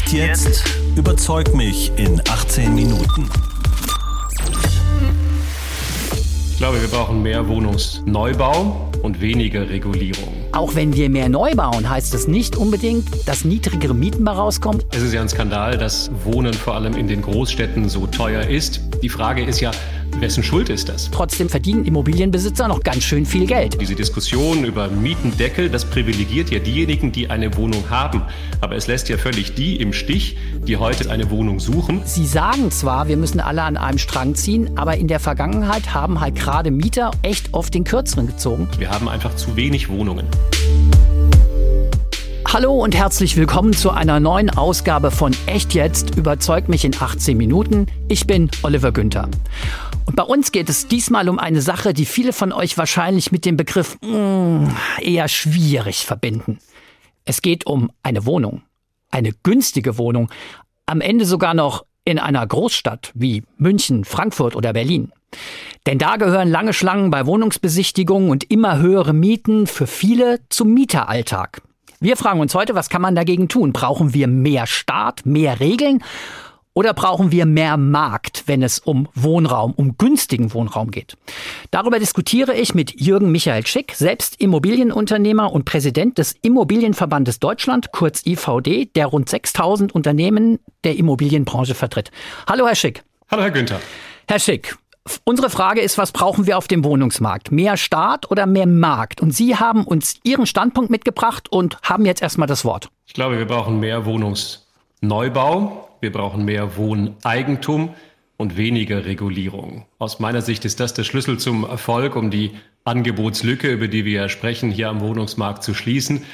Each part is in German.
Echt jetzt? Überzeug mich in 18 Minuten. Ich glaube, wir brauchen mehr Wohnungsneubau und weniger Regulierung. Auch wenn wir mehr neu bauen, heißt das nicht unbedingt, dass niedrigere Mieten bei rauskommen. Es ist ja ein Skandal, dass Wohnen vor allem in den Großstädten so teuer ist. Die Frage ist ja, Wessen Schuld ist das? Trotzdem verdienen Immobilienbesitzer noch ganz schön viel Geld. Diese Diskussion über Mietendeckel, das privilegiert ja diejenigen, die eine Wohnung haben. Aber es lässt ja völlig die im Stich, die heute eine Wohnung suchen. Sie sagen zwar, wir müssen alle an einem Strang ziehen, aber in der Vergangenheit haben halt gerade Mieter echt oft den Kürzeren gezogen. Wir haben einfach zu wenig Wohnungen. Hallo und herzlich willkommen zu einer neuen Ausgabe von Echt jetzt überzeugt mich in 18 Minuten. Ich bin Oliver Günther. Und bei uns geht es diesmal um eine Sache, die viele von euch wahrscheinlich mit dem Begriff mm, eher schwierig verbinden. Es geht um eine Wohnung. Eine günstige Wohnung. Am Ende sogar noch in einer Großstadt wie München, Frankfurt oder Berlin. Denn da gehören lange Schlangen bei Wohnungsbesichtigungen und immer höhere Mieten für viele zum Mieteralltag. Wir fragen uns heute, was kann man dagegen tun? Brauchen wir mehr Staat, mehr Regeln? Oder brauchen wir mehr Markt, wenn es um Wohnraum, um günstigen Wohnraum geht? Darüber diskutiere ich mit Jürgen Michael Schick, selbst Immobilienunternehmer und Präsident des Immobilienverbandes Deutschland, kurz IVD, der rund 6000 Unternehmen der Immobilienbranche vertritt. Hallo, Herr Schick. Hallo, Herr Günther. Herr Schick, Unsere Frage ist, was brauchen wir auf dem Wohnungsmarkt? Mehr Staat oder mehr Markt? Und Sie haben uns Ihren Standpunkt mitgebracht und haben jetzt erstmal das Wort. Ich glaube, wir brauchen mehr Wohnungsneubau, wir brauchen mehr Wohneigentum und weniger Regulierung. Aus meiner Sicht ist das der Schlüssel zum Erfolg, um die Angebotslücke, über die wir ja sprechen, hier am Wohnungsmarkt zu schließen.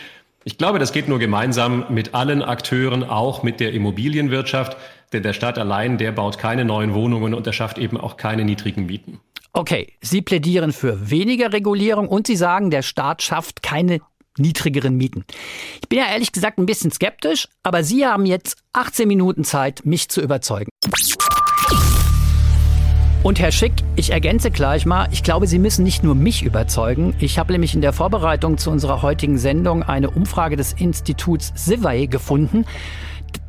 Ich glaube, das geht nur gemeinsam mit allen Akteuren, auch mit der Immobilienwirtschaft. Denn der Staat allein, der baut keine neuen Wohnungen und er schafft eben auch keine niedrigen Mieten. Okay, Sie plädieren für weniger Regulierung und Sie sagen, der Staat schafft keine niedrigeren Mieten. Ich bin ja ehrlich gesagt ein bisschen skeptisch, aber Sie haben jetzt 18 Minuten Zeit, mich zu überzeugen. Und Herr Schick, ich ergänze gleich mal, ich glaube, Sie müssen nicht nur mich überzeugen. Ich habe nämlich in der Vorbereitung zu unserer heutigen Sendung eine Umfrage des Instituts Sivay gefunden.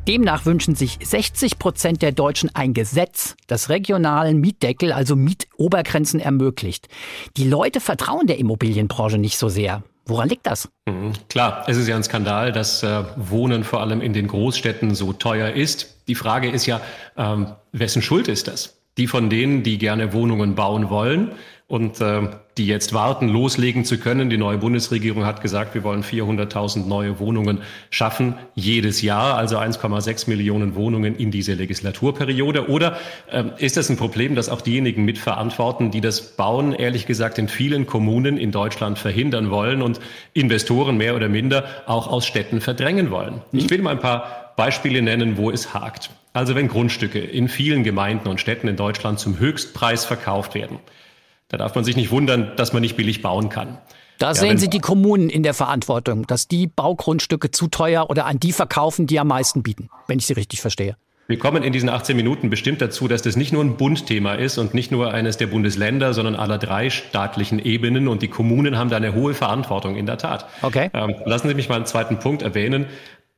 Demnach wünschen sich 60 Prozent der Deutschen ein Gesetz, das regionalen Mietdeckel, also Mietobergrenzen ermöglicht. Die Leute vertrauen der Immobilienbranche nicht so sehr. Woran liegt das? Mhm, klar, es ist ja ein Skandal, dass äh, Wohnen vor allem in den Großstädten so teuer ist. Die Frage ist ja, ähm, wessen Schuld ist das? Die von denen, die gerne Wohnungen bauen wollen und äh, die jetzt warten, loslegen zu können. Die neue Bundesregierung hat gesagt, wir wollen 400.000 neue Wohnungen schaffen jedes Jahr, also 1,6 Millionen Wohnungen in diese Legislaturperiode. Oder äh, ist das ein Problem, dass auch diejenigen mitverantworten, die das Bauen, ehrlich gesagt, in vielen Kommunen in Deutschland verhindern wollen und Investoren mehr oder minder auch aus Städten verdrängen wollen? Ich will mal ein paar Beispiele nennen, wo es hakt. Also wenn Grundstücke in vielen Gemeinden und Städten in Deutschland zum Höchstpreis verkauft werden, da darf man sich nicht wundern, dass man nicht billig bauen kann. Da ja, sehen Sie die Kommunen in der Verantwortung, dass die Baugrundstücke zu teuer oder an die verkaufen, die am meisten bieten, wenn ich Sie richtig verstehe. Wir kommen in diesen 18 Minuten bestimmt dazu, dass das nicht nur ein Bundthema ist und nicht nur eines der Bundesländer, sondern aller drei staatlichen Ebenen. Und die Kommunen haben da eine hohe Verantwortung, in der Tat. Okay. Ähm, lassen Sie mich mal einen zweiten Punkt erwähnen.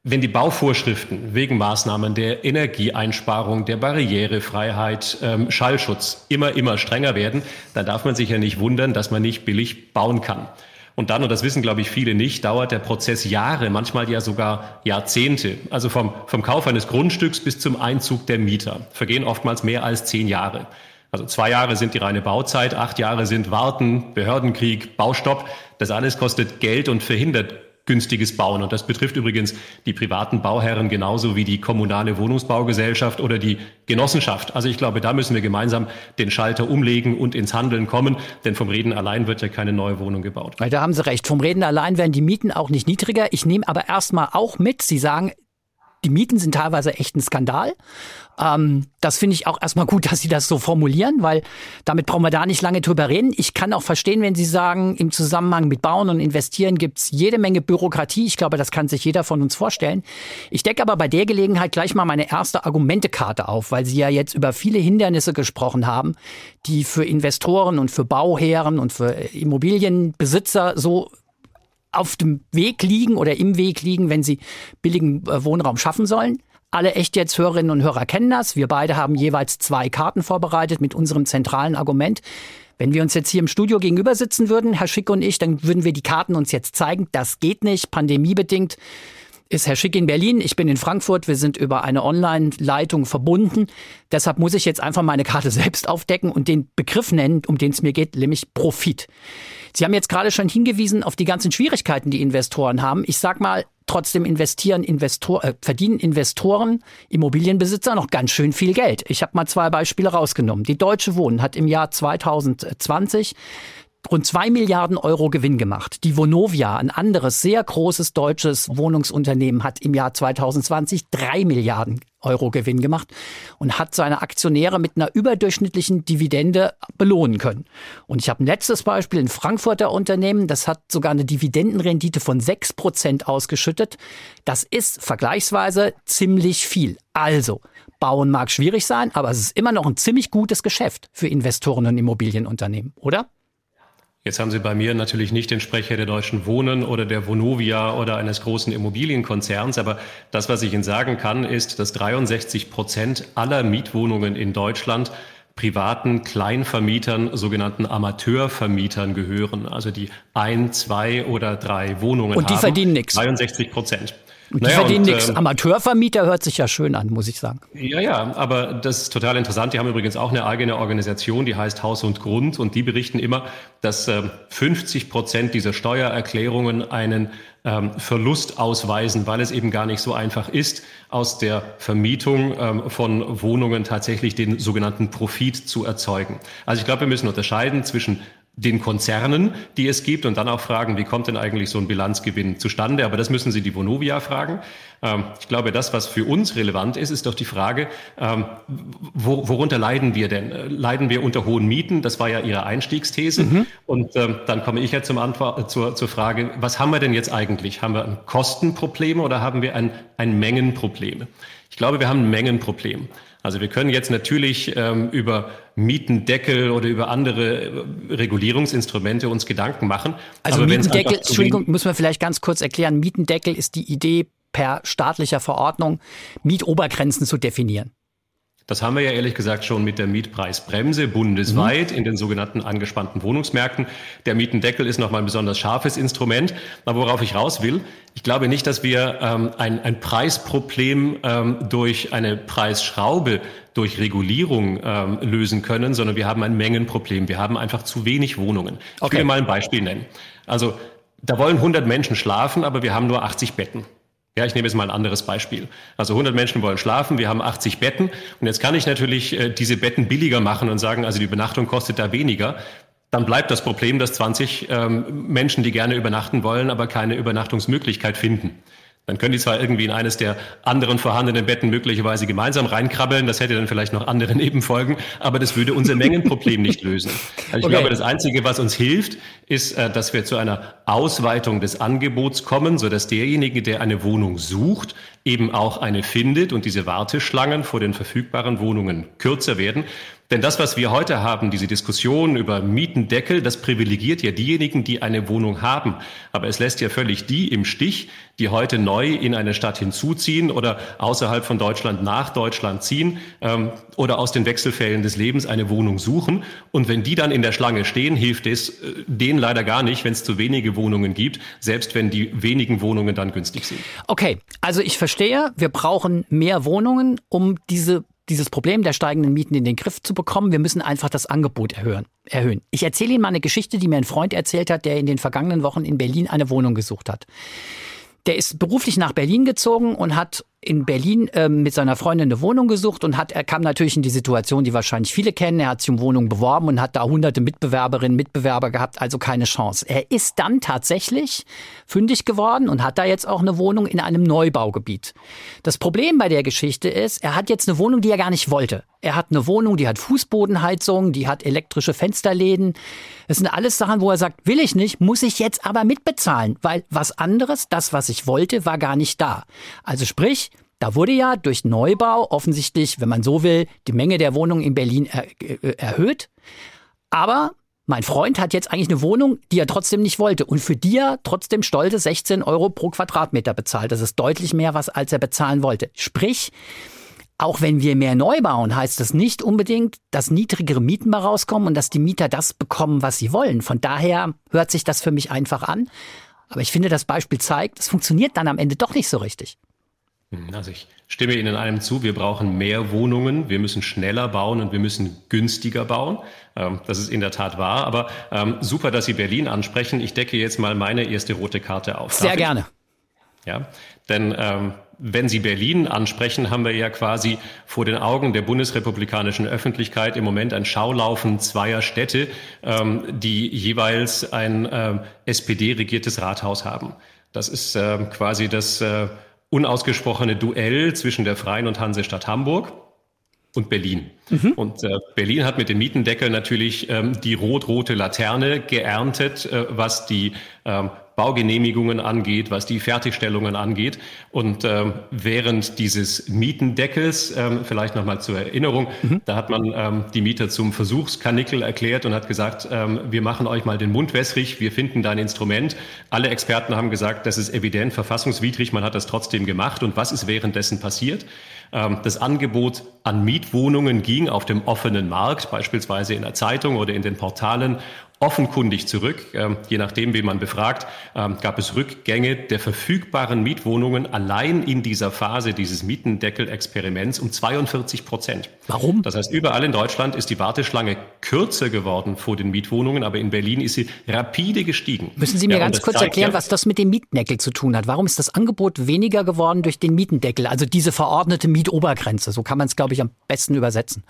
Wenn die Bauvorschriften wegen Maßnahmen der Energieeinsparung, der Barrierefreiheit, ähm, Schallschutz immer, immer strenger werden, dann darf man sich ja nicht wundern, dass man nicht billig bauen kann. Und dann, und das wissen, glaube ich, viele nicht, dauert der Prozess Jahre, manchmal ja sogar Jahrzehnte. Also vom, vom Kauf eines Grundstücks bis zum Einzug der Mieter vergehen oftmals mehr als zehn Jahre. Also zwei Jahre sind die reine Bauzeit, acht Jahre sind Warten, Behördenkrieg, Baustopp. Das alles kostet Geld und verhindert günstiges Bauen. Und das betrifft übrigens die privaten Bauherren genauso wie die kommunale Wohnungsbaugesellschaft oder die Genossenschaft. Also ich glaube, da müssen wir gemeinsam den Schalter umlegen und ins Handeln kommen, denn vom Reden allein wird ja keine neue Wohnung gebaut. Da haben Sie recht. Vom Reden allein werden die Mieten auch nicht niedriger. Ich nehme aber erstmal auch mit, Sie sagen, die Mieten sind teilweise echt ein Skandal. Ähm, das finde ich auch erstmal gut, dass Sie das so formulieren, weil damit brauchen wir da nicht lange drüber reden. Ich kann auch verstehen, wenn Sie sagen, im Zusammenhang mit Bauen und Investieren gibt's jede Menge Bürokratie. Ich glaube, das kann sich jeder von uns vorstellen. Ich decke aber bei der Gelegenheit gleich mal meine erste Argumentekarte auf, weil Sie ja jetzt über viele Hindernisse gesprochen haben, die für Investoren und für Bauherren und für Immobilienbesitzer so auf dem Weg liegen oder im Weg liegen, wenn sie billigen äh, Wohnraum schaffen sollen. Alle echt jetzt Hörerinnen und Hörer kennen das. Wir beide haben jeweils zwei Karten vorbereitet mit unserem zentralen Argument. Wenn wir uns jetzt hier im Studio gegenüber sitzen würden, Herr Schick und ich, dann würden wir die Karten uns jetzt zeigen. Das geht nicht, pandemiebedingt ist Herr Schick in Berlin, ich bin in Frankfurt, wir sind über eine Online-Leitung verbunden. Deshalb muss ich jetzt einfach meine Karte selbst aufdecken und den Begriff nennen, um den es mir geht, nämlich Profit. Sie haben jetzt gerade schon hingewiesen auf die ganzen Schwierigkeiten, die Investoren haben. Ich sag mal, trotzdem investieren Investor, äh, verdienen Investoren, Immobilienbesitzer noch ganz schön viel Geld. Ich habe mal zwei Beispiele rausgenommen. Die Deutsche Wohnen hat im Jahr 2020 rund zwei Milliarden Euro Gewinn gemacht. Die Vonovia, ein anderes sehr großes deutsches Wohnungsunternehmen, hat im Jahr 2020 drei Milliarden Euro Gewinn gemacht und hat seine Aktionäre mit einer überdurchschnittlichen Dividende belohnen können. Und ich habe ein letztes Beispiel, ein Frankfurter Unternehmen, das hat sogar eine Dividendenrendite von sechs Prozent ausgeschüttet. Das ist vergleichsweise ziemlich viel. Also, bauen mag schwierig sein, aber es ist immer noch ein ziemlich gutes Geschäft für Investoren und Immobilienunternehmen, oder? Jetzt haben Sie bei mir natürlich nicht den Sprecher der Deutschen Wohnen oder der Vonovia oder eines großen Immobilienkonzerns, aber das, was ich Ihnen sagen kann, ist, dass 63 Prozent aller Mietwohnungen in Deutschland privaten Kleinvermietern, sogenannten Amateurvermietern gehören, also die ein, zwei oder drei Wohnungen haben. Und die haben. verdienen nichts. 63 Prozent. Und die naja, verdienen nichts. Ähm, Amateurvermieter hört sich ja schön an, muss ich sagen. Ja, ja, aber das ist total interessant. Die haben übrigens auch eine eigene Organisation, die heißt Haus und Grund. Und die berichten immer, dass äh, 50 Prozent dieser Steuererklärungen einen ähm, Verlust ausweisen, weil es eben gar nicht so einfach ist, aus der Vermietung ähm, von Wohnungen tatsächlich den sogenannten Profit zu erzeugen. Also ich glaube, wir müssen unterscheiden zwischen den Konzernen, die es gibt und dann auch fragen, wie kommt denn eigentlich so ein Bilanzgewinn zustande? Aber das müssen Sie die Vonovia fragen. Ähm, ich glaube, das, was für uns relevant ist, ist doch die Frage, ähm, worunter leiden wir denn? Leiden wir unter hohen Mieten? Das war ja Ihre Einstiegsthese. Mhm. Und ähm, dann komme ich ja zum Antwort, zur, zur Frage, was haben wir denn jetzt eigentlich? Haben wir ein Kostenproblem oder haben wir ein, ein Mengenproblem? Ich glaube, wir haben ein Mengenproblem. Also wir können jetzt natürlich ähm, über Mietendeckel oder über andere äh, Regulierungsinstrumente uns Gedanken machen. Also Mietendeckel, Entschuldigung, müssen wir vielleicht ganz kurz erklären. Mietendeckel ist die Idee, per staatlicher Verordnung Mietobergrenzen zu definieren. Das haben wir ja ehrlich gesagt schon mit der Mietpreisbremse bundesweit mhm. in den sogenannten angespannten Wohnungsmärkten. Der Mietendeckel ist nochmal ein besonders scharfes Instrument. Aber worauf ich raus will, ich glaube nicht, dass wir ähm, ein, ein Preisproblem ähm, durch eine Preisschraube, durch Regulierung ähm, lösen können, sondern wir haben ein Mengenproblem. Wir haben einfach zu wenig Wohnungen. Ich okay. will mal ein Beispiel nennen. Also da wollen 100 Menschen schlafen, aber wir haben nur 80 Betten. Ja, ich nehme jetzt mal ein anderes Beispiel. Also 100 Menschen wollen schlafen, wir haben 80 Betten und jetzt kann ich natürlich äh, diese Betten billiger machen und sagen, also die Übernachtung kostet da weniger. Dann bleibt das Problem, dass 20 ähm, Menschen, die gerne übernachten wollen, aber keine Übernachtungsmöglichkeit finden. Dann können die zwar irgendwie in eines der anderen vorhandenen Betten möglicherweise gemeinsam reinkrabbeln, das hätte dann vielleicht noch andere Nebenfolgen, aber das würde unser Mengenproblem nicht lösen. Also ich okay. glaube, das Einzige, was uns hilft, ist, äh, dass wir zu einer Ausweitung des Angebots kommen, so dass derjenige, der eine Wohnung sucht, eben auch eine findet und diese Warteschlangen vor den verfügbaren Wohnungen kürzer werden. Denn das, was wir heute haben, diese Diskussion über Mietendeckel, das privilegiert ja diejenigen, die eine Wohnung haben. Aber es lässt ja völlig die im Stich, die heute neu in eine Stadt hinzuziehen oder außerhalb von Deutschland nach Deutschland ziehen ähm, oder aus den Wechselfällen des Lebens eine Wohnung suchen. Und wenn die dann in der Schlange stehen, hilft es äh, denen leider gar nicht, wenn es zu wenige Wohnungen gibt, selbst wenn die wenigen Wohnungen dann günstig sind. Okay, also ich verstehe, wir brauchen mehr Wohnungen, um diese dieses Problem der steigenden Mieten in den Griff zu bekommen. Wir müssen einfach das Angebot erhöhen. erhöhen. Ich erzähle Ihnen mal eine Geschichte, die mir ein Freund erzählt hat, der in den vergangenen Wochen in Berlin eine Wohnung gesucht hat. Der ist beruflich nach Berlin gezogen und hat in Berlin äh, mit seiner Freundin eine Wohnung gesucht und hat, er kam natürlich in die Situation, die wahrscheinlich viele kennen. Er hat sich um Wohnungen beworben und hat da hunderte Mitbewerberinnen, Mitbewerber gehabt, also keine Chance. Er ist dann tatsächlich fündig geworden und hat da jetzt auch eine Wohnung in einem Neubaugebiet. Das Problem bei der Geschichte ist, er hat jetzt eine Wohnung, die er gar nicht wollte. Er hat eine Wohnung, die hat Fußbodenheizung, die hat elektrische Fensterläden. Das sind alles Sachen, wo er sagt, will ich nicht, muss ich jetzt aber mitbezahlen, weil was anderes, das, was ich wollte, war gar nicht da. Also sprich, da wurde ja durch Neubau offensichtlich, wenn man so will, die Menge der Wohnungen in Berlin er, äh, erhöht. Aber mein Freund hat jetzt eigentlich eine Wohnung, die er trotzdem nicht wollte und für die er trotzdem stolze 16 Euro pro Quadratmeter bezahlt. Das ist deutlich mehr, was als er bezahlen wollte. Sprich, auch wenn wir mehr neu bauen, heißt das nicht unbedingt, dass niedrigere Mieten mal rauskommen und dass die Mieter das bekommen, was sie wollen. Von daher hört sich das für mich einfach an. Aber ich finde, das Beispiel zeigt, es funktioniert dann am Ende doch nicht so richtig. Hm, also ich stimme Ihnen in einem zu, wir brauchen mehr Wohnungen, wir müssen schneller bauen und wir müssen günstiger bauen. Ähm, das ist in der Tat wahr. Aber ähm, super, dass Sie Berlin ansprechen. Ich decke jetzt mal meine erste rote Karte auf. Sehr gerne. Ja, denn ähm, wenn Sie Berlin ansprechen, haben wir ja quasi vor den Augen der bundesrepublikanischen Öffentlichkeit im Moment ein Schaulaufen zweier Städte, die jeweils ein SPD-regiertes Rathaus haben. Das ist quasi das äh, unausgesprochene Duell zwischen der Freien und Hansestadt Hamburg und Berlin. Mhm. Und äh, Berlin hat mit dem Mietendeckel natürlich ähm, die rot-rote Laterne geerntet, äh, was die ähm, Baugenehmigungen angeht, was die Fertigstellungen angeht. Und ähm, während dieses Mietendeckels, ähm, vielleicht nochmal zur Erinnerung, mhm. da hat man ähm, die Mieter zum Versuchskanickel erklärt und hat gesagt, ähm, wir machen euch mal den Mund wässrig, wir finden dein Instrument. Alle Experten haben gesagt, das ist evident verfassungswidrig, man hat das trotzdem gemacht. Und was ist währenddessen passiert? Ähm, das Angebot an Mietwohnungen ging auf dem offenen Markt, beispielsweise in der Zeitung oder in den Portalen, offenkundig zurück. Ähm, je nachdem, wen man befragt, ähm, gab es Rückgänge der verfügbaren Mietwohnungen allein in dieser Phase dieses Mietendeckel-Experiments um 42 Prozent. Warum? Das heißt, überall in Deutschland ist die Warteschlange kürzer geworden vor den Mietwohnungen, aber in Berlin ist sie rapide gestiegen. Müssen Sie mir ja, ganz kurz zeigt, erklären, ja, was das mit dem Mietendeckel zu tun hat? Warum ist das Angebot weniger geworden durch den Mietendeckel? Also diese verordnete Mietobergrenze, so kann man es, glaube ich, am besten übersetzen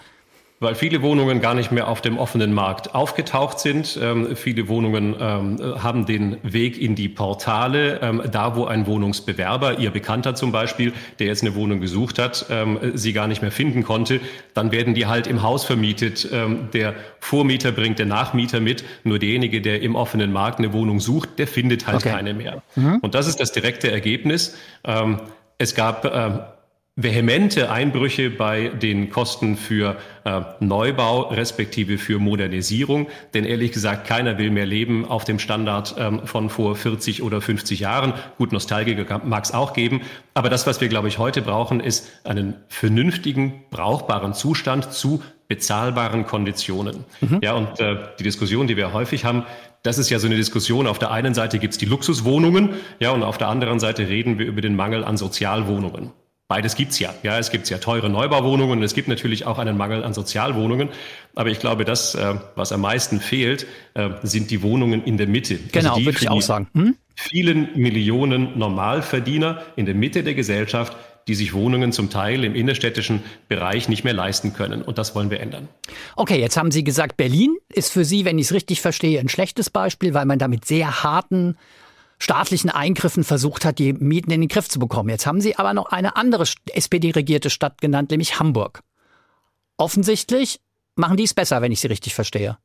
weil viele Wohnungen gar nicht mehr auf dem offenen Markt aufgetaucht sind. Ähm, viele Wohnungen ähm, haben den Weg in die Portale, ähm, da wo ein Wohnungsbewerber, Ihr Bekannter zum Beispiel, der jetzt eine Wohnung gesucht hat, ähm, sie gar nicht mehr finden konnte, dann werden die halt im Haus vermietet. Ähm, der Vormieter bringt den Nachmieter mit, nur derjenige, der im offenen Markt eine Wohnung sucht, der findet halt okay. keine mehr. Mhm. Und das ist das direkte Ergebnis. Ähm, es gab vehemente Einbrüche bei den Kosten für äh, Neubau respektive für Modernisierung. Denn ehrlich gesagt, keiner will mehr leben auf dem Standard ähm, von vor 40 oder 50 Jahren. Gut, Nostalgiker mag es auch geben. Aber das, was wir, glaube ich, heute brauchen, ist einen vernünftigen, brauchbaren Zustand zu bezahlbaren Konditionen. Mhm. Ja, und äh, die Diskussion, die wir häufig haben, das ist ja so eine Diskussion. Auf der einen Seite gibt's die Luxuswohnungen, ja, und auf der anderen Seite reden wir über den Mangel an Sozialwohnungen. Beides gibt's ja. Ja, es gibt ja teure Neubauwohnungen und es gibt natürlich auch einen Mangel an Sozialwohnungen. Aber ich glaube, das, äh, was am meisten fehlt, äh, sind die Wohnungen in der Mitte. Also genau, also würde ich auch sagen. Hm? Vielen Millionen Normalverdiener in der Mitte der Gesellschaft, die sich Wohnungen zum Teil im innerstädtischen Bereich nicht mehr leisten können. Und das wollen wir ändern. Okay, jetzt haben Sie gesagt, Berlin ist für Sie, wenn ich es richtig verstehe, ein schlechtes Beispiel, weil man da mit sehr harten staatlichen Eingriffen versucht hat, die Mieten in den Griff zu bekommen. Jetzt haben Sie aber noch eine andere SPD-regierte Stadt genannt, nämlich Hamburg. Offensichtlich machen die es besser, wenn ich Sie richtig verstehe.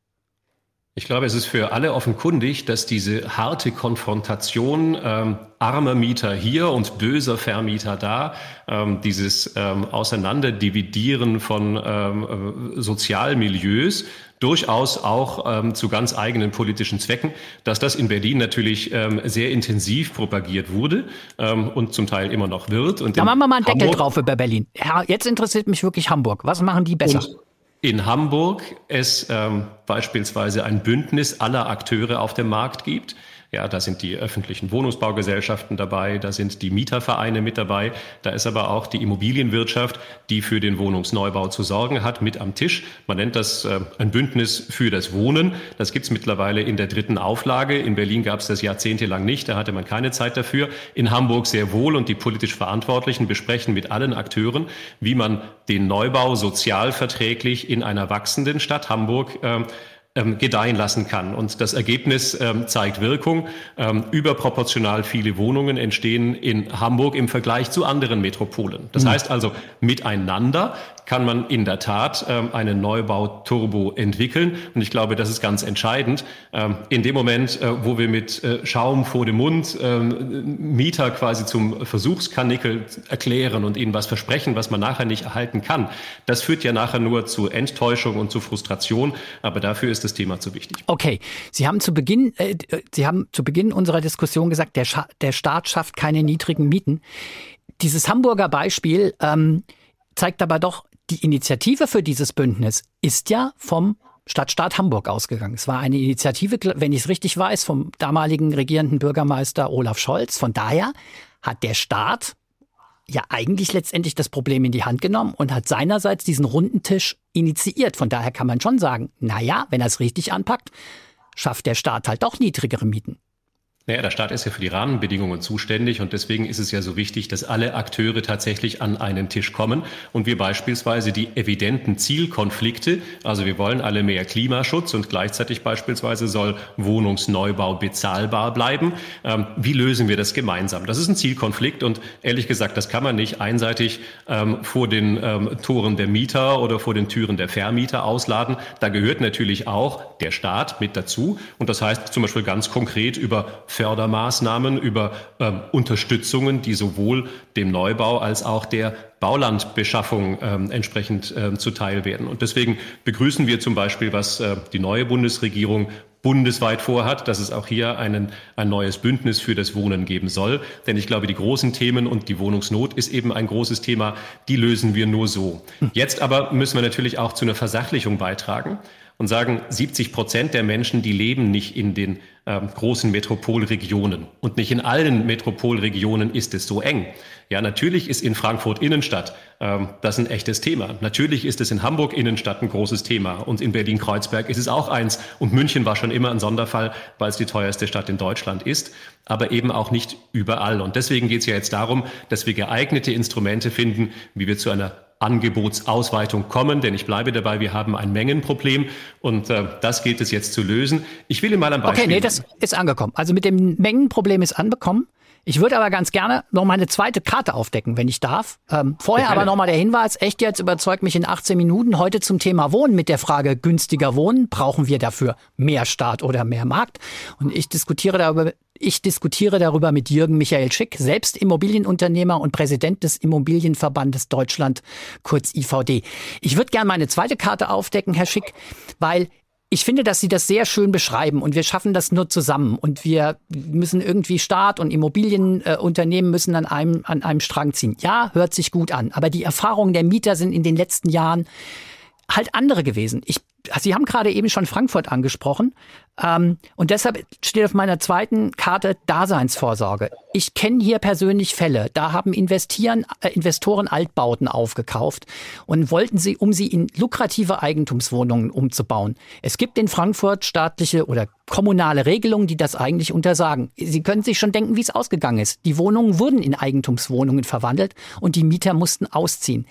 Ich glaube, es ist für alle offenkundig, dass diese harte Konfrontation ähm, armer Mieter hier und böser Vermieter da, ähm, dieses ähm, Auseinanderdividieren von ähm, äh, Sozialmilieus, durchaus auch ähm, zu ganz eigenen politischen Zwecken, dass das in Berlin natürlich ähm, sehr intensiv propagiert wurde ähm, und zum Teil immer noch wird. Und da machen wir mal einen Deckel drauf über Berlin. Ja, jetzt interessiert mich wirklich Hamburg. Was machen die besser? Und in Hamburg es ähm, beispielsweise ein Bündnis aller Akteure auf dem Markt gibt, ja, da sind die öffentlichen Wohnungsbaugesellschaften dabei, da sind die Mietervereine mit dabei, da ist aber auch die Immobilienwirtschaft, die für den Wohnungsneubau zu sorgen hat, mit am Tisch. Man nennt das äh, ein Bündnis für das Wohnen. Das gibt's mittlerweile in der dritten Auflage. In Berlin gab es das jahrzehntelang nicht, da hatte man keine Zeit dafür. In Hamburg sehr wohl und die politisch Verantwortlichen besprechen mit allen Akteuren, wie man den Neubau sozialverträglich in einer wachsenden Stadt Hamburg äh, ähm, gedeihen lassen kann. Und das Ergebnis ähm, zeigt Wirkung. Ähm, überproportional viele Wohnungen entstehen in Hamburg im Vergleich zu anderen Metropolen. Das mhm. heißt also, miteinander kann man in der Tat ähm, einen Neubau-Turbo entwickeln. Und ich glaube, das ist ganz entscheidend. Ähm, in dem Moment, äh, wo wir mit äh, Schaum vor dem Mund ähm, Mieter quasi zum Versuchskanickel erklären und ihnen was versprechen, was man nachher nicht erhalten kann, das führt ja nachher nur zu Enttäuschung und zu Frustration. Aber dafür ist das Thema zu wichtig. Okay, Sie haben zu Beginn, äh, Sie haben zu Beginn unserer Diskussion gesagt, der, Scha der Staat schafft keine niedrigen Mieten. Dieses Hamburger Beispiel ähm, zeigt aber doch, die Initiative für dieses Bündnis ist ja vom Stadtstaat Hamburg ausgegangen. Es war eine Initiative, wenn ich es richtig weiß, vom damaligen regierenden Bürgermeister Olaf Scholz. Von daher hat der Staat ja eigentlich letztendlich das Problem in die Hand genommen und hat seinerseits diesen runden Tisch initiiert. Von daher kann man schon sagen, na ja, wenn er es richtig anpackt, schafft der Staat halt doch niedrigere Mieten. Naja, der Staat ist ja für die Rahmenbedingungen zuständig und deswegen ist es ja so wichtig, dass alle Akteure tatsächlich an einen Tisch kommen und wir beispielsweise die evidenten Zielkonflikte, also wir wollen alle mehr Klimaschutz und gleichzeitig beispielsweise soll Wohnungsneubau bezahlbar bleiben. Ähm, wie lösen wir das gemeinsam? Das ist ein Zielkonflikt und ehrlich gesagt, das kann man nicht einseitig ähm, vor den ähm, Toren der Mieter oder vor den Türen der Vermieter ausladen. Da gehört natürlich auch der Staat mit dazu und das heißt zum Beispiel ganz konkret über Fördermaßnahmen, über ähm, Unterstützungen, die sowohl dem Neubau als auch der Baulandbeschaffung ähm, entsprechend ähm, zuteil werden. Und deswegen begrüßen wir zum Beispiel, was äh, die neue Bundesregierung bundesweit vorhat, dass es auch hier einen, ein neues Bündnis für das Wohnen geben soll. Denn ich glaube, die großen Themen und die Wohnungsnot ist eben ein großes Thema, die lösen wir nur so. Jetzt aber müssen wir natürlich auch zu einer Versachlichung beitragen und sagen, 70 Prozent der Menschen, die leben nicht in den ähm, großen Metropolregionen. Und nicht in allen Metropolregionen ist es so eng. Ja, natürlich ist in Frankfurt Innenstadt ähm, das ein echtes Thema. Natürlich ist es in Hamburg Innenstadt ein großes Thema. Und in Berlin-Kreuzberg ist es auch eins. Und München war schon immer ein Sonderfall, weil es die teuerste Stadt in Deutschland ist. Aber eben auch nicht überall. Und deswegen geht es ja jetzt darum, dass wir geeignete Instrumente finden, wie wir zu einer Angebotsausweitung kommen, denn ich bleibe dabei, wir haben ein Mengenproblem und äh, das gilt es jetzt zu lösen. Ich will Ihnen mal ein Beispiel. Okay, nee, das ist angekommen. Also mit dem Mengenproblem ist angekommen. Ich würde aber ganz gerne noch mal eine zweite Karte aufdecken, wenn ich darf. Ähm, vorher aber noch mal der Hinweis, echt jetzt überzeugt mich in 18 Minuten heute zum Thema Wohnen mit der Frage günstiger Wohnen. Brauchen wir dafür mehr Staat oder mehr Markt? Und ich diskutiere darüber, ich diskutiere darüber mit Jürgen Michael Schick, selbst Immobilienunternehmer und Präsident des Immobilienverbandes Deutschland, kurz IVD. Ich würde gerne meine zweite Karte aufdecken, Herr Schick, weil ich finde, dass Sie das sehr schön beschreiben und wir schaffen das nur zusammen und wir müssen irgendwie Staat und Immobilienunternehmen äh, müssen an einem, an einem Strang ziehen. Ja, hört sich gut an, aber die Erfahrungen der Mieter sind in den letzten Jahren halt andere gewesen. Ich Sie haben gerade eben schon Frankfurt angesprochen. Ähm, und deshalb steht auf meiner zweiten Karte Daseinsvorsorge. Ich kenne hier persönlich Fälle. Da haben investieren, äh, Investoren Altbauten aufgekauft und wollten sie, um sie in lukrative Eigentumswohnungen umzubauen. Es gibt in Frankfurt staatliche oder kommunale Regelungen, die das eigentlich untersagen. Sie können sich schon denken, wie es ausgegangen ist. Die Wohnungen wurden in Eigentumswohnungen verwandelt und die Mieter mussten ausziehen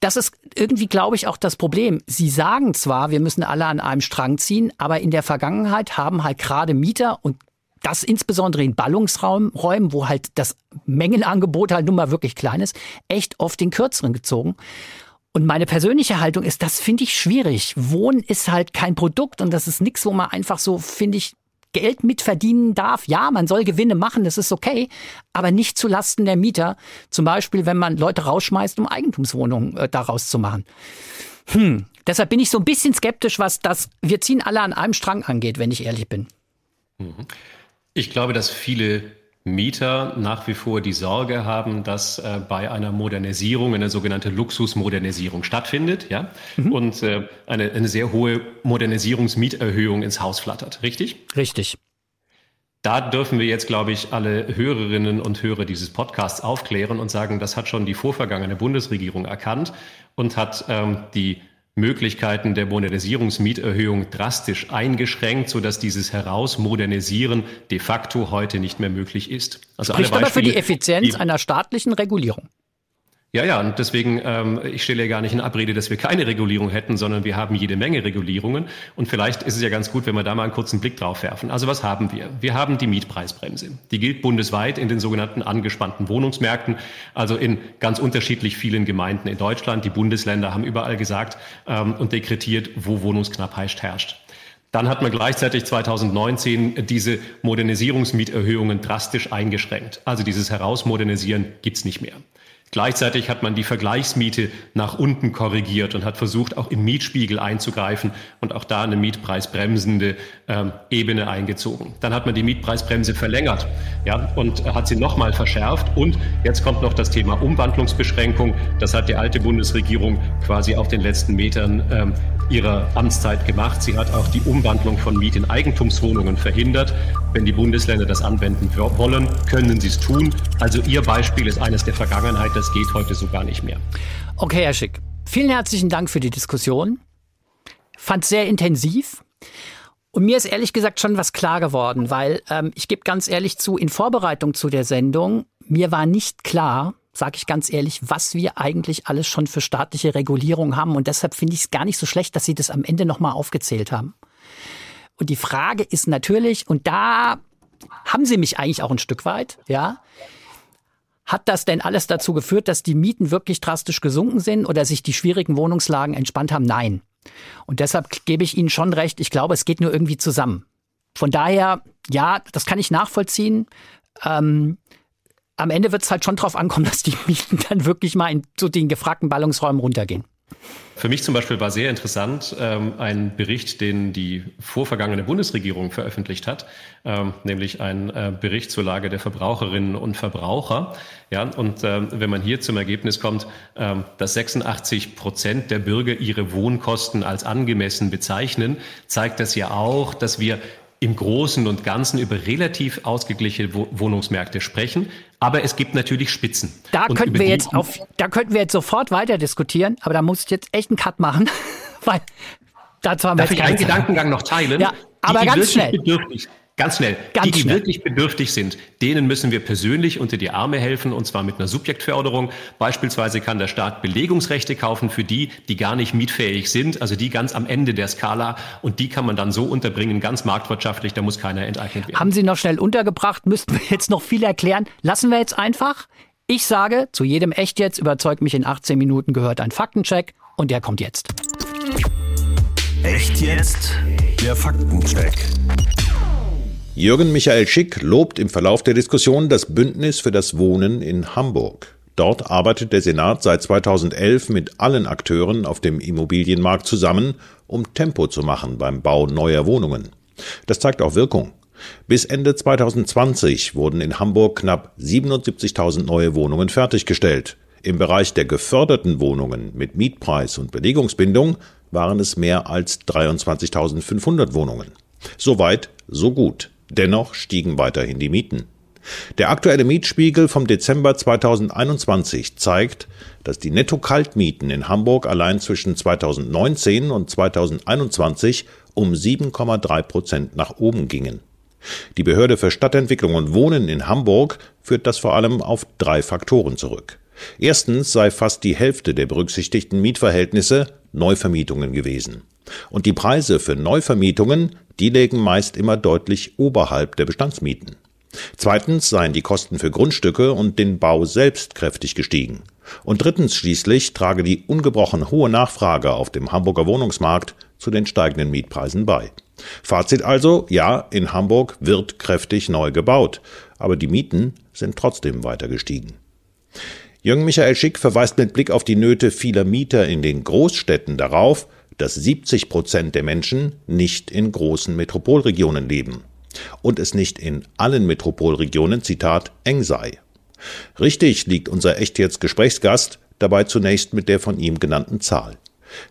das ist irgendwie, glaube ich, auch das Problem. Sie sagen zwar, wir müssen alle an einem Strang ziehen, aber in der Vergangenheit haben halt gerade Mieter und das insbesondere in Ballungsräumen, wo halt das Mengenangebot halt nun mal wirklich klein ist, echt oft den kürzeren gezogen. Und meine persönliche Haltung ist, das finde ich schwierig. Wohnen ist halt kein Produkt und das ist nichts, wo man einfach so, finde ich, Geld mitverdienen darf. Ja, man soll Gewinne machen, das ist okay, aber nicht zu Lasten der Mieter. Zum Beispiel, wenn man Leute rausschmeißt, um Eigentumswohnungen äh, daraus zu machen. Hm. Deshalb bin ich so ein bisschen skeptisch, was das Wir ziehen alle an einem Strang angeht, wenn ich ehrlich bin. Mhm. Ich glaube, dass viele Mieter nach wie vor die Sorge haben, dass äh, bei einer Modernisierung eine sogenannte Luxusmodernisierung stattfindet, ja, mhm. und äh, eine, eine sehr hohe Modernisierungsmieterhöhung ins Haus flattert, richtig? Richtig. Da dürfen wir jetzt, glaube ich, alle Hörerinnen und Hörer dieses Podcasts aufklären und sagen, das hat schon die vorvergangene Bundesregierung erkannt und hat ähm, die Möglichkeiten der Modernisierungsmieterhöhung drastisch eingeschränkt, sodass dieses Herausmodernisieren de facto heute nicht mehr möglich ist. Also Spricht alle Beispiele, aber für die Effizienz die, einer staatlichen Regulierung. Ja, ja, und deswegen, ähm, ich stelle ja gar nicht in Abrede, dass wir keine Regulierung hätten, sondern wir haben jede Menge Regulierungen. Und vielleicht ist es ja ganz gut, wenn wir da mal einen kurzen Blick drauf werfen. Also was haben wir? Wir haben die Mietpreisbremse. Die gilt bundesweit in den sogenannten angespannten Wohnungsmärkten, also in ganz unterschiedlich vielen Gemeinden in Deutschland. Die Bundesländer haben überall gesagt ähm, und dekretiert, wo Wohnungsknappheit herrscht. Dann hat man gleichzeitig 2019 diese Modernisierungsmieterhöhungen drastisch eingeschränkt. Also dieses Herausmodernisieren gibt's nicht mehr. Gleichzeitig hat man die Vergleichsmiete nach unten korrigiert und hat versucht, auch im Mietspiegel einzugreifen und auch da eine mietpreisbremsende ähm, Ebene eingezogen. Dann hat man die Mietpreisbremse verlängert ja, und hat sie nochmal verschärft. Und jetzt kommt noch das Thema Umwandlungsbeschränkung. Das hat die alte Bundesregierung quasi auf den letzten Metern ähm, ihrer Amtszeit gemacht. Sie hat auch die Umwandlung von Miet in Eigentumswohnungen verhindert. Wenn die Bundesländer das anwenden wollen, können sie es tun. Also Ihr Beispiel ist eines der Vergangenheit. Das geht heute so gar nicht mehr. Okay, Herr Schick. Vielen herzlichen Dank für die Diskussion. Fand sehr intensiv. Und mir ist ehrlich gesagt schon was klar geworden, weil ähm, ich gebe ganz ehrlich zu, in Vorbereitung zu der Sendung, mir war nicht klar, sage ich ganz ehrlich, was wir eigentlich alles schon für staatliche Regulierung haben. Und deshalb finde ich es gar nicht so schlecht, dass Sie das am Ende nochmal aufgezählt haben. Und die Frage ist natürlich, und da haben Sie mich eigentlich auch ein Stück weit, ja, hat das denn alles dazu geführt, dass die Mieten wirklich drastisch gesunken sind oder sich die schwierigen Wohnungslagen entspannt haben? Nein. Und deshalb gebe ich Ihnen schon recht, ich glaube, es geht nur irgendwie zusammen. Von daher, ja, das kann ich nachvollziehen. Ähm, am Ende wird es halt schon darauf ankommen, dass die Mieten dann wirklich mal in so den gefragten Ballungsräumen runtergehen. Für mich zum Beispiel war sehr interessant ähm, ein Bericht, den die vorvergangene Bundesregierung veröffentlicht hat, ähm, nämlich ein äh, Bericht zur Lage der Verbraucherinnen und Verbraucher. Ja, und ähm, wenn man hier zum Ergebnis kommt, ähm, dass 86 Prozent der Bürger ihre Wohnkosten als angemessen bezeichnen, zeigt das ja auch, dass wir im Großen und Ganzen über relativ ausgeglichene Wohnungsmärkte sprechen. Aber es gibt natürlich Spitzen. Da und könnten wir jetzt auf, da könnten wir jetzt sofort weiter diskutieren, aber da muss ich jetzt echt einen Cut machen, weil dazu haben wir Darf jetzt ich einen Gedankengang noch teilen? Ja, aber ganz schnell. Bedürftig Ganz schnell. Ganz die, die schnell. wirklich bedürftig sind, denen müssen wir persönlich unter die Arme helfen und zwar mit einer Subjektförderung. Beispielsweise kann der Staat Belegungsrechte kaufen für die, die gar nicht mietfähig sind, also die ganz am Ende der Skala und die kann man dann so unterbringen, ganz marktwirtschaftlich, da muss keiner enteignet werden. Haben Sie noch schnell untergebracht, müssten wir jetzt noch viel erklären. Lassen wir jetzt einfach. Ich sage, zu jedem Echt jetzt überzeugt mich in 18 Minuten gehört ein Faktencheck und der kommt jetzt. Echt jetzt? Der Faktencheck. Jürgen Michael Schick lobt im Verlauf der Diskussion das Bündnis für das Wohnen in Hamburg. Dort arbeitet der Senat seit 2011 mit allen Akteuren auf dem Immobilienmarkt zusammen, um Tempo zu machen beim Bau neuer Wohnungen. Das zeigt auch Wirkung. Bis Ende 2020 wurden in Hamburg knapp 77.000 neue Wohnungen fertiggestellt. Im Bereich der geförderten Wohnungen mit Mietpreis und Belegungsbindung waren es mehr als 23.500 Wohnungen. Soweit, so gut. Dennoch stiegen weiterhin die Mieten. Der aktuelle Mietspiegel vom Dezember 2021 zeigt, dass die Netto-Kaltmieten in Hamburg allein zwischen 2019 und 2021 um 7,3 Prozent nach oben gingen. Die Behörde für Stadtentwicklung und Wohnen in Hamburg führt das vor allem auf drei Faktoren zurück. Erstens sei fast die Hälfte der berücksichtigten Mietverhältnisse Neuvermietungen gewesen. Und die Preise für Neuvermietungen, die lägen meist immer deutlich oberhalb der Bestandsmieten. Zweitens seien die Kosten für Grundstücke und den Bau selbst kräftig gestiegen. Und drittens schließlich trage die ungebrochen hohe Nachfrage auf dem Hamburger Wohnungsmarkt zu den steigenden Mietpreisen bei. Fazit also, ja, in Hamburg wird kräftig neu gebaut, aber die Mieten sind trotzdem weiter gestiegen. Jürgen Michael Schick verweist mit Blick auf die Nöte vieler Mieter in den Großstädten darauf, dass 70 Prozent der Menschen nicht in großen Metropolregionen leben und es nicht in allen Metropolregionen, Zitat, eng sei. Richtig liegt unser echt jetzt Gesprächsgast dabei zunächst mit der von ihm genannten Zahl.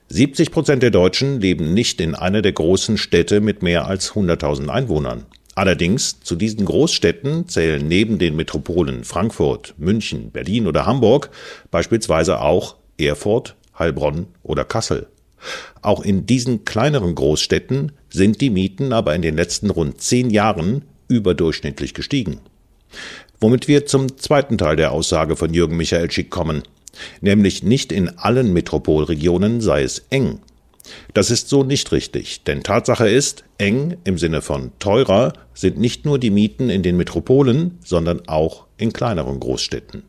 70 Prozent der Deutschen leben nicht in einer der großen Städte mit mehr als 100.000 Einwohnern. Allerdings zu diesen Großstädten zählen neben den Metropolen Frankfurt, München, Berlin oder Hamburg beispielsweise auch Erfurt, Heilbronn oder Kassel. Auch in diesen kleineren Großstädten sind die Mieten aber in den letzten rund zehn Jahren überdurchschnittlich gestiegen. Womit wir zum zweiten Teil der Aussage von Jürgen Michael Schick kommen, nämlich nicht in allen Metropolregionen sei es eng. Das ist so nicht richtig, denn Tatsache ist, eng im Sinne von teurer sind nicht nur die Mieten in den Metropolen, sondern auch in kleineren Großstädten.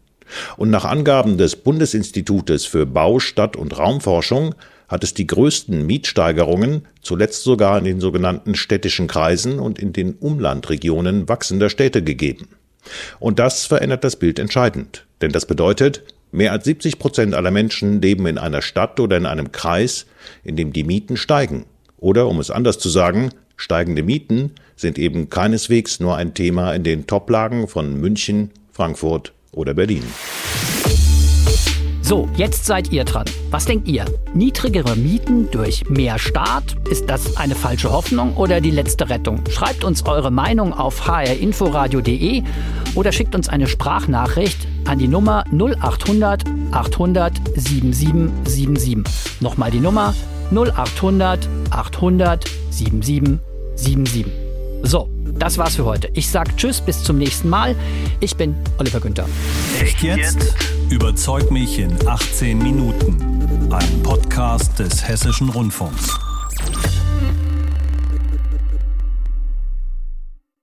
Und nach Angaben des Bundesinstitutes für Bau, Stadt und Raumforschung hat es die größten Mietsteigerungen zuletzt sogar in den sogenannten städtischen Kreisen und in den Umlandregionen wachsender Städte gegeben. Und das verändert das Bild entscheidend, denn das bedeutet, Mehr als 70 Prozent aller Menschen leben in einer Stadt oder in einem Kreis, in dem die Mieten steigen. Oder, um es anders zu sagen, steigende Mieten sind eben keineswegs nur ein Thema in den Toplagen von München, Frankfurt oder Berlin. So, jetzt seid ihr dran. Was denkt ihr? Niedrigere Mieten durch mehr Staat? Ist das eine falsche Hoffnung oder die letzte Rettung? Schreibt uns eure Meinung auf hrinforadio.de oder schickt uns eine Sprachnachricht an die Nummer 0800 800 7777. Nochmal die Nummer 0800 800 7777. So, das war's für heute. Ich sag Tschüss, bis zum nächsten Mal. Ich bin Oliver Günther. Echt jetzt? Überzeug mich in 18 Minuten. Ein Podcast des Hessischen Rundfunks.